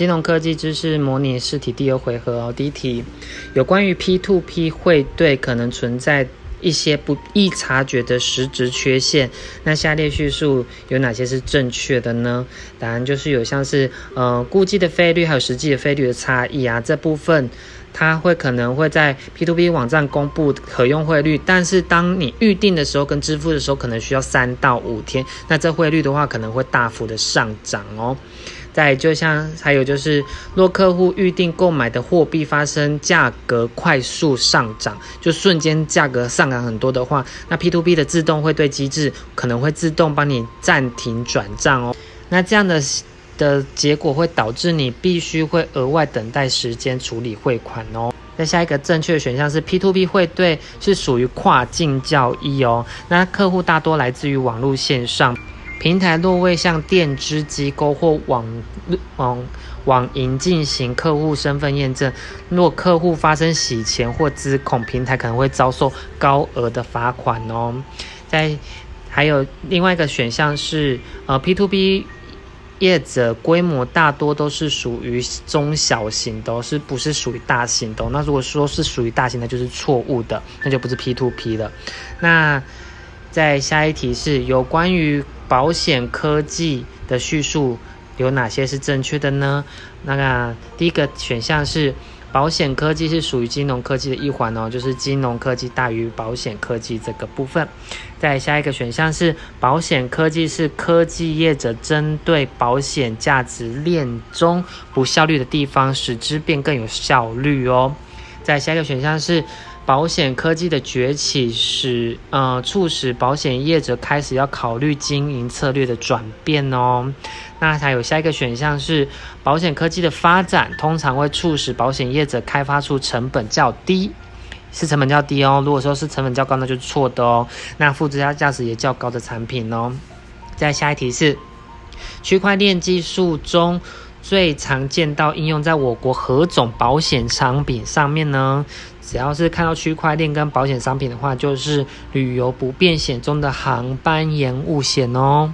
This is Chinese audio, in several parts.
金融科技知识模拟试题第二回合哦。第一题，有关于 P2P 汇兑可能存在一些不易察觉的实质缺陷，那下列叙述有哪些是正确的呢？答案就是有像是呃估计的费率还有实际的费率的差异啊，这部分它会可能会在 P2P 网站公布可用汇率，但是当你预定的时候跟支付的时候可能需要三到五天，那这汇率的话可能会大幅的上涨哦。再就像还有就是，若客户预定购买的货币发生价格快速上涨，就瞬间价格上涨很多的话，那 P to P 的自动汇兑机制可能会自动帮你暂停转账哦。那这样的的结果会导致你必须会额外等待时间处理汇款哦。那下一个正确的选项是 P to P 汇兑是属于跨境交易哦。那客户大多来自于网络线上。平台若未向电支机构或网网网银进行客户身份验证，若客户发生洗钱或资恐，平台可能会遭受高额的罚款哦。在还有另外一个选项是，呃，P to P 业者规模大多都是属于中小型的，是不是属于大型的？那如果说是属于大型的，就是错误的，那就不是 P to P 了。那在下一题是有关于。保险科技的叙述有哪些是正确的呢？那个第一个选项是保险科技是属于金融科技的一环哦，就是金融科技大于保险科技这个部分。再下一个选项是保险科技是科技业者针对保险价值链中不效率的地方，使之变更有效率哦。再下一个选项是。保险科技的崛起，使呃促使保险业者开始要考虑经营策略的转变哦。那还有下一个选项是，保险科技的发展通常会促使保险业者开发出成本较低，是成本较低哦。如果说是成本较高，那就是错的哦。那附加价值也较高的产品哦。再下一题是，区块链技术中最常见到应用在我国何种保险商品上面呢？只要是看到区块链跟保险商品的话，就是旅游不便险中的航班延误险哦。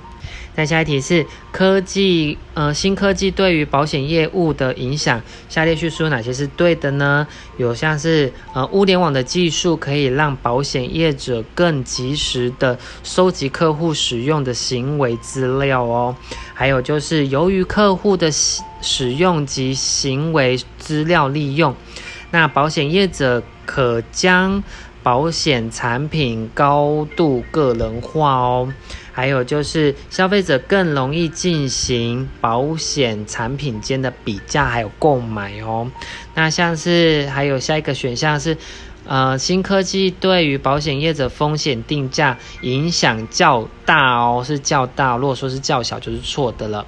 再下一题是科技，呃，新科技对于保险业务的影响，下列叙述哪些是对的呢？有像是呃，物联网的技术可以让保险业者更及时的收集客户使用的行为资料哦。还有就是由于客户的使用及行为资料利用。那保险业者可将保险产品高度个人化哦，还有就是消费者更容易进行保险产品间的比价还有购买哦。那像是还有下一个选项是，呃，新科技对于保险业者风险定价影响较大哦，是较大。如果说是较小，就是错的了。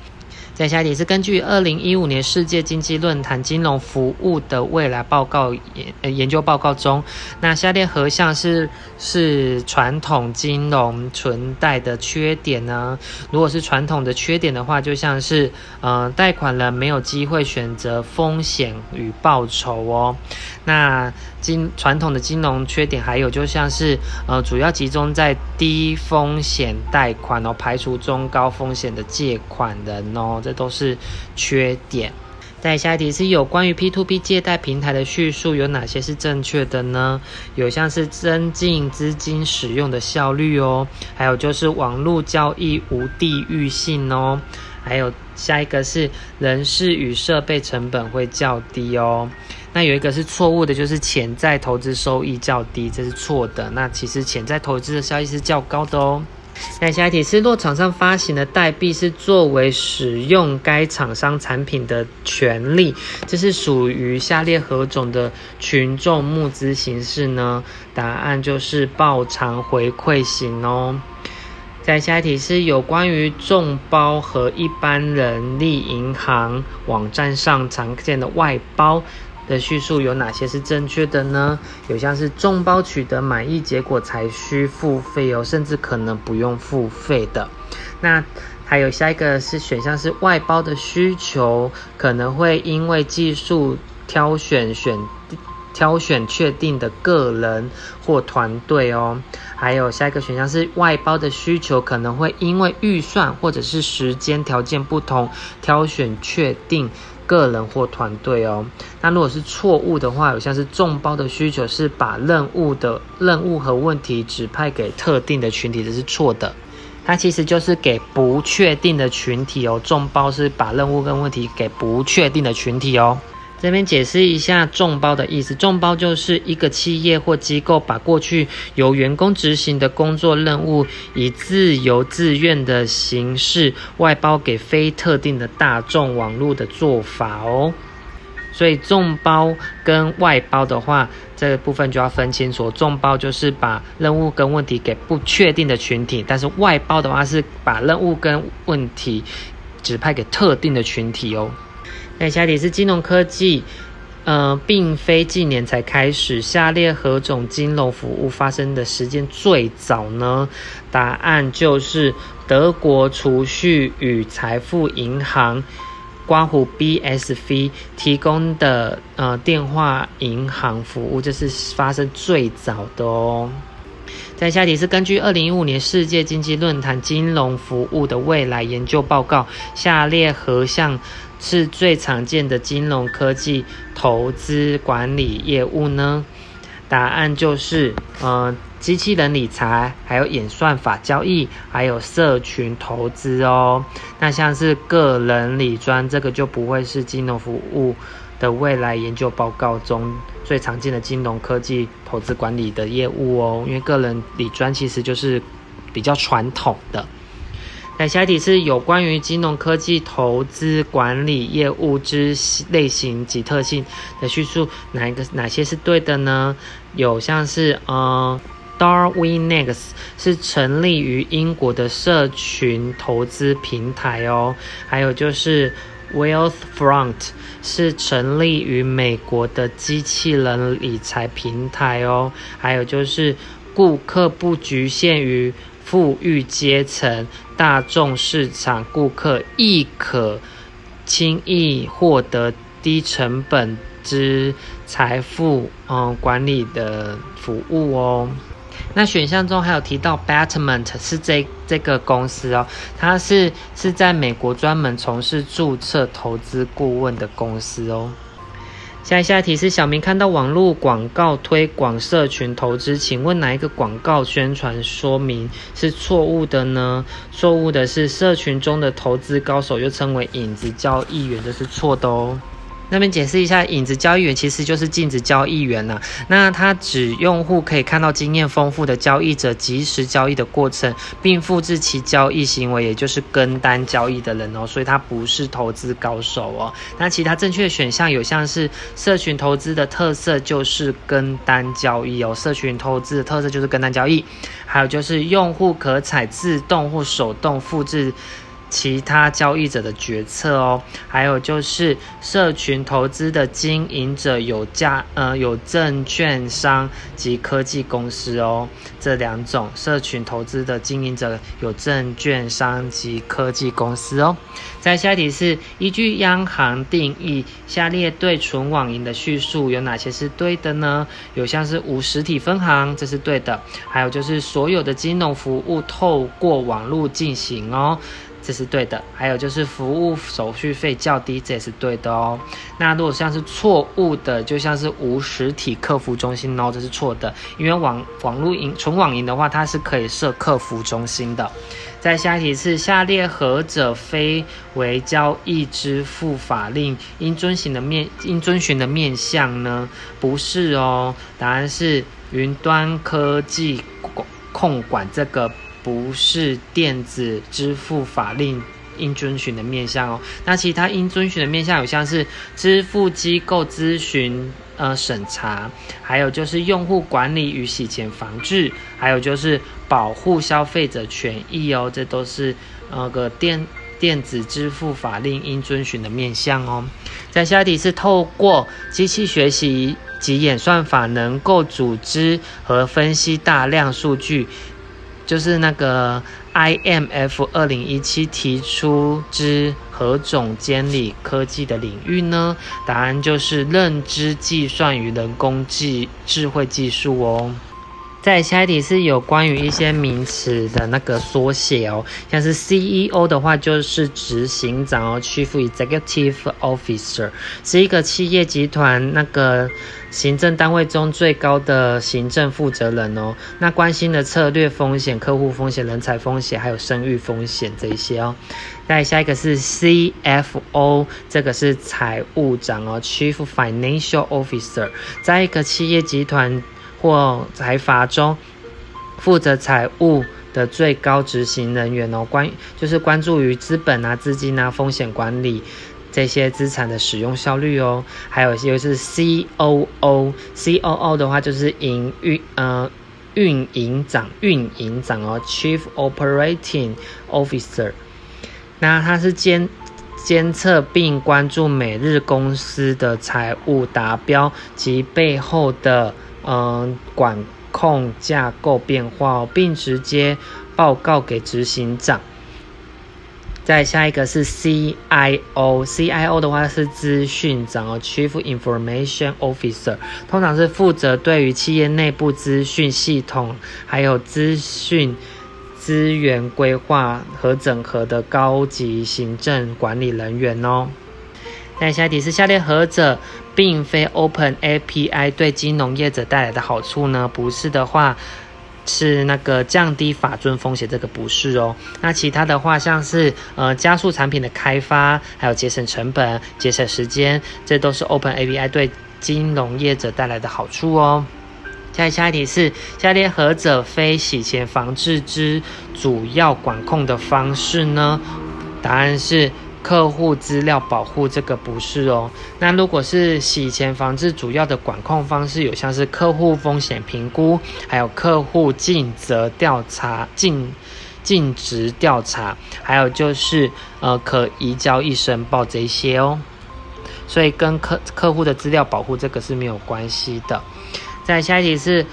再下一题是根据二零一五年世界经济论坛金融服务的未来报告研研究报告中，那下列何项是是传统金融存贷的缺点呢？如果是传统的缺点的话，就像是呃贷款人没有机会选择风险与报酬哦。那金传统的金融缺点还有就像是呃主要集中在低风险贷款哦，排除中高风险的借款人哦。这都是缺点。再下一题是有关于 P2P 借贷平台的叙述有哪些是正确的呢？有像是增进资金使用的效率哦，还有就是网络交易无地域性哦，还有下一个是人事与设备成本会较低哦。那有一个是错误的，就是潜在投资收益较低，这是错的。那其实潜在投资的效益是较高的哦。那下一题是，若厂商发行的代币是作为使用该厂商产品的权利，这是属于下列何种的群众募资形式呢？答案就是报偿回馈型哦。再下一题是有关于众包和一般人力银行网站上常见的外包。的叙述有哪些是正确的呢？有像是众包取得满意结果才需付费哦，甚至可能不用付费的。那还有下一个是选项是外包的需求可能会因为技术挑选选挑选确定的个人或团队哦。还有下一个选项是外包的需求可能会因为预算或者是时间条件不同挑选确定。个人或团队哦。那如果是错误的话，有像是众包的需求是把任务的任务和问题指派给特定的群体，这是错的。它其实就是给不确定的群体哦。众包是把任务跟问题给不确定的群体哦。这边解释一下众包的意思，众包就是一个企业或机构把过去由员工执行的工作任务，以自由自愿的形式外包给非特定的大众网络的做法哦。所以众包跟外包的话，这个部分就要分清楚。众包就是把任务跟问题给不确定的群体，但是外包的话是把任务跟问题指派给特定的群体哦。那下题是金融科技，呃，并非近年才开始。下列何种金融服务发生的时间最早呢？答案就是德国储蓄与财富银行（刮胡 BSV） 提供的呃电话银行服务，这是发生最早的哦。在下题是根据二零一五年世界经济论坛金融服务的未来研究报告，下列何项？是最常见的金融科技投资管理业务呢？答案就是，呃，机器人理财，还有演算法交易，还有社群投资哦。那像是个人理专，这个就不会是金融服务的未来研究报告中最常见的金融科技投资管理的业务哦。因为个人理专其实就是比较传统的。那下一题是有关于金融科技投资管理业务之类型及特性的叙述，哪一个哪些是对的呢？有像是呃，Darwinex 是成立于英国的社群投资平台哦，还有就是 Wealthfront 是成立于美国的机器人理财平台哦，还有就是顾客不局限于。富裕阶层、大众市场顾客亦可轻易获得低成本之财富嗯管理的服务哦。那选项中还有提到 Betterment 是这这个公司哦，它是是在美国专门从事注册投资顾问的公司哦。下一下题是小明看到网络广告推广社群投资，请问哪一个广告宣传说明是错误的呢？错误的是社群中的投资高手又称为影子交易员，这是错的哦。那边解释一下，影子交易员其实就是镜子交易员呐。那他指用户可以看到经验丰富的交易者及时交易的过程，并复制其交易行为，也就是跟单交易的人哦。所以他不是投资高手哦。那其他正确的选项有像是社群投资的特色就是跟单交易哦。社群投资的特色就是跟单交易，还有就是用户可采自动或手动复制。其他交易者的决策哦，还有就是社群投资的经营者有价呃有证券商及科技公司哦，这两种社群投资的经营者有证券商及科技公司哦。在下题是依据央行定义，下列对存网银的叙述有哪些是对的呢？有像是无实体分行，这是对的；还有就是所有的金融服务透过网络进行哦。这是对的，还有就是服务手续费较低，这也是对的哦。那如果像是错误的，就像是无实体客服中心哦，这是错的，因为网网络银纯网银的话，它是可以设客服中心的。再下一题是下列何者非为交易支付法令应遵循的面应遵循的面向呢？不是哦，答案是云端科技控管这个。不是电子支付法令应遵循的面向哦。那其他应遵循的面向有像是支付机构咨询呃审查，还有就是用户管理与洗钱防治，还有就是保护消费者权益哦。这都是呃个电电子支付法令应遵循的面向哦。在下题是透过机器学习及演算法能够组织和分析大量数据。就是那个 IMF 二零一七提出之何种监理科技的领域呢？答案就是认知计算与人工智智慧技术哦。在下一题是有关于一些名词的那个缩写哦，像是 CEO 的话就是执行长哦，Chief Executive Officer 是一个企业集团那个行政单位中最高的行政负责人哦。那关心的策略风险、客户风险、人才风险还有声誉风险这一些哦。再下一个是 CFO，这个是财务长哦，Chief Financial Officer，在一个企业集团。或财阀中负责财务的最高执行人员哦，关就是关注于资本啊、资金啊、风险管理这些资产的使用效率哦。还有一些是 COO，COO 的话就是营运呃运营长、运营长哦，Chief Operating Officer。那他是监监测并关注每日公司的财务达标及背后的。嗯，管控架构变化，并直接报告给执行长。再下一个是 CIO，CIO 的话是资讯长哦，Chief Information Officer，通常是负责对于企业内部资讯系统还有资讯资源规划和整合的高级行政管理人员哦。再下一题是下列何者？并非 Open API 对金融业者带来的好处呢？不是的话，是那个降低法遵风险，这个不是哦。那其他的话，像是呃加速产品的开发，还有节省成本、节省时间，这都是 Open API 对金融业者带来的好处哦。下下一题是下列何者非洗钱防治之主要管控的方式呢？答案是。客户资料保护这个不是哦，那如果是洗钱防治主要的管控方式，有像是客户风险评估，还有客户尽责调查、尽尽职调查，还有就是呃可移交易申报这些哦，所以跟客客户的资料保护这个是没有关系的。再下一题是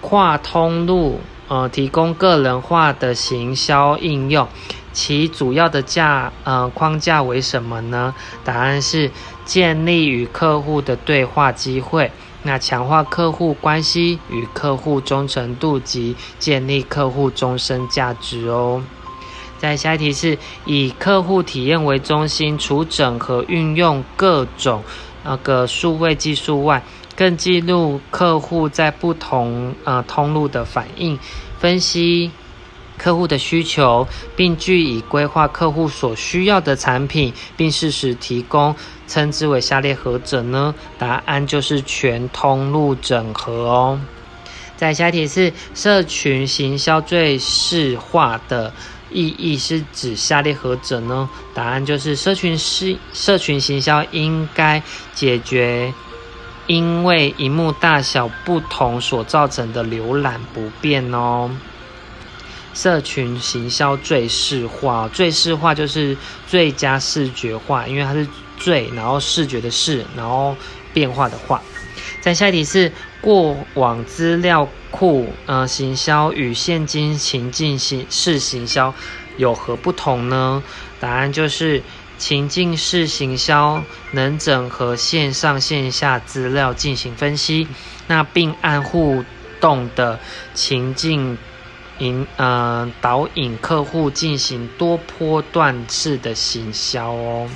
跨通路呃提供个人化的行销应用。其主要的架呃框架为什么呢？答案是建立与客户的对话机会，那强化客户关系与客户忠诚度及建立客户终身价值哦。在下一题是以客户体验为中心，除整合运用各种那个数位技术外，更记录客户在不同呃通路的反应，分析。客户的需求，并据以规划客户所需要的产品，并适时提供，称之为下列何者呢？答案就是全通路整合哦。再下题是社群行销最适化的意义是指下列何者呢？答案就是社群是社群行销应该解决因为荧幕大小不同所造成的浏览不便哦。社群行销最视化，最视化就是最佳视觉化，因为它是最，然后视觉的视，然后变化的化。在下一题是过往资料库呃行销与现今情境行式行销有何不同呢？答案就是情境式行销能整合线上线下资料进行分析，那并按互动的情境。引呃导引客户进行多波段式的行销哦。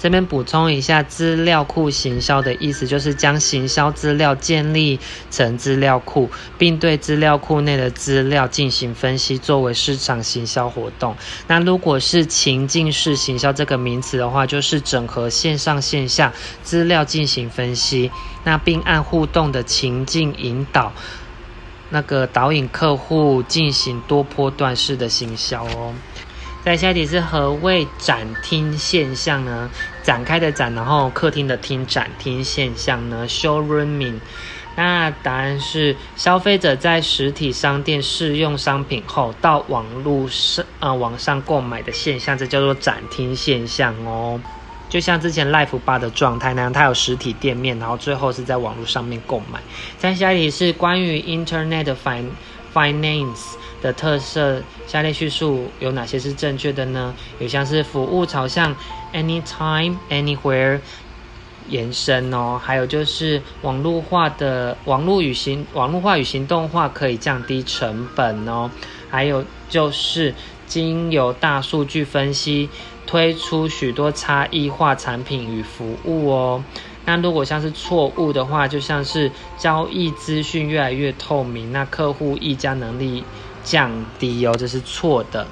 这边补充一下，资料库行销的意思就是将行销资料建立成资料库，并对资料库内的资料进行分析，作为市场行销活动。那如果是情境式行销这个名词的话，就是整合线上线下资料进行分析，那并按互动的情境引导。那个导引客户进行多波段式的行销哦。再下一题是何谓展厅现象呢？展开的展，然后客厅的厅，展厅现象呢？Showrooming。那答案是消费者在实体商店试用商品后，到网络上呃网上购买的现象，这叫做展厅现象哦。就像之前 Life 八的状态那样，它有实体店面，然后最后是在网络上面购买。再下一题是关于 Internet Finance 的特色，下列叙述有哪些是正确的呢？有像是服务朝向 Anytime Anywhere，延伸哦。还有就是网络化的网络与行网络化与行动化可以降低成本哦。还有就是经由大数据分析，推出许多差异化产品与服务哦。那如果像是错误的话，就像是交易资讯越来越透明，那客户议价能力降低哦，这是错的。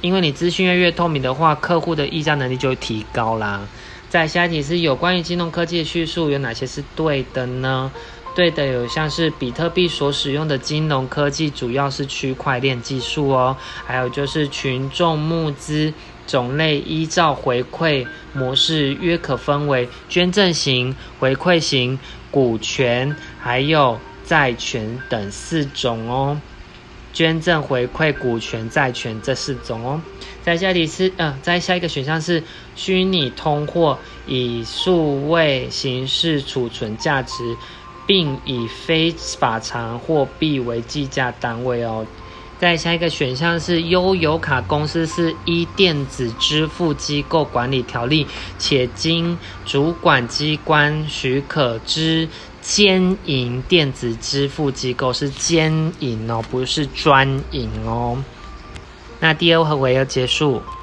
因为你资讯越越透明的话，客户的议价能力就会提高啦。在下一题是有关于金融科技的叙述有哪些是对的呢？对的有像是比特币所使用的金融科技主要是区块链技术哦，还有就是群众募资。种类依照回馈模式约可分为捐赠型、回馈型、股权，还有债权等四种哦。捐赠、回馈、股权、债权这四种哦。在下题是，呃，在下一个选项是虚拟通货，以数位形式储存价值，并以非法偿货币为计价单位哦。再下一个选项是悠游卡公司是依电子支付机构管理条例，且经主管机关许可之兼营电子支付机构，是兼营哦，不是专营哦。那第二回合结束。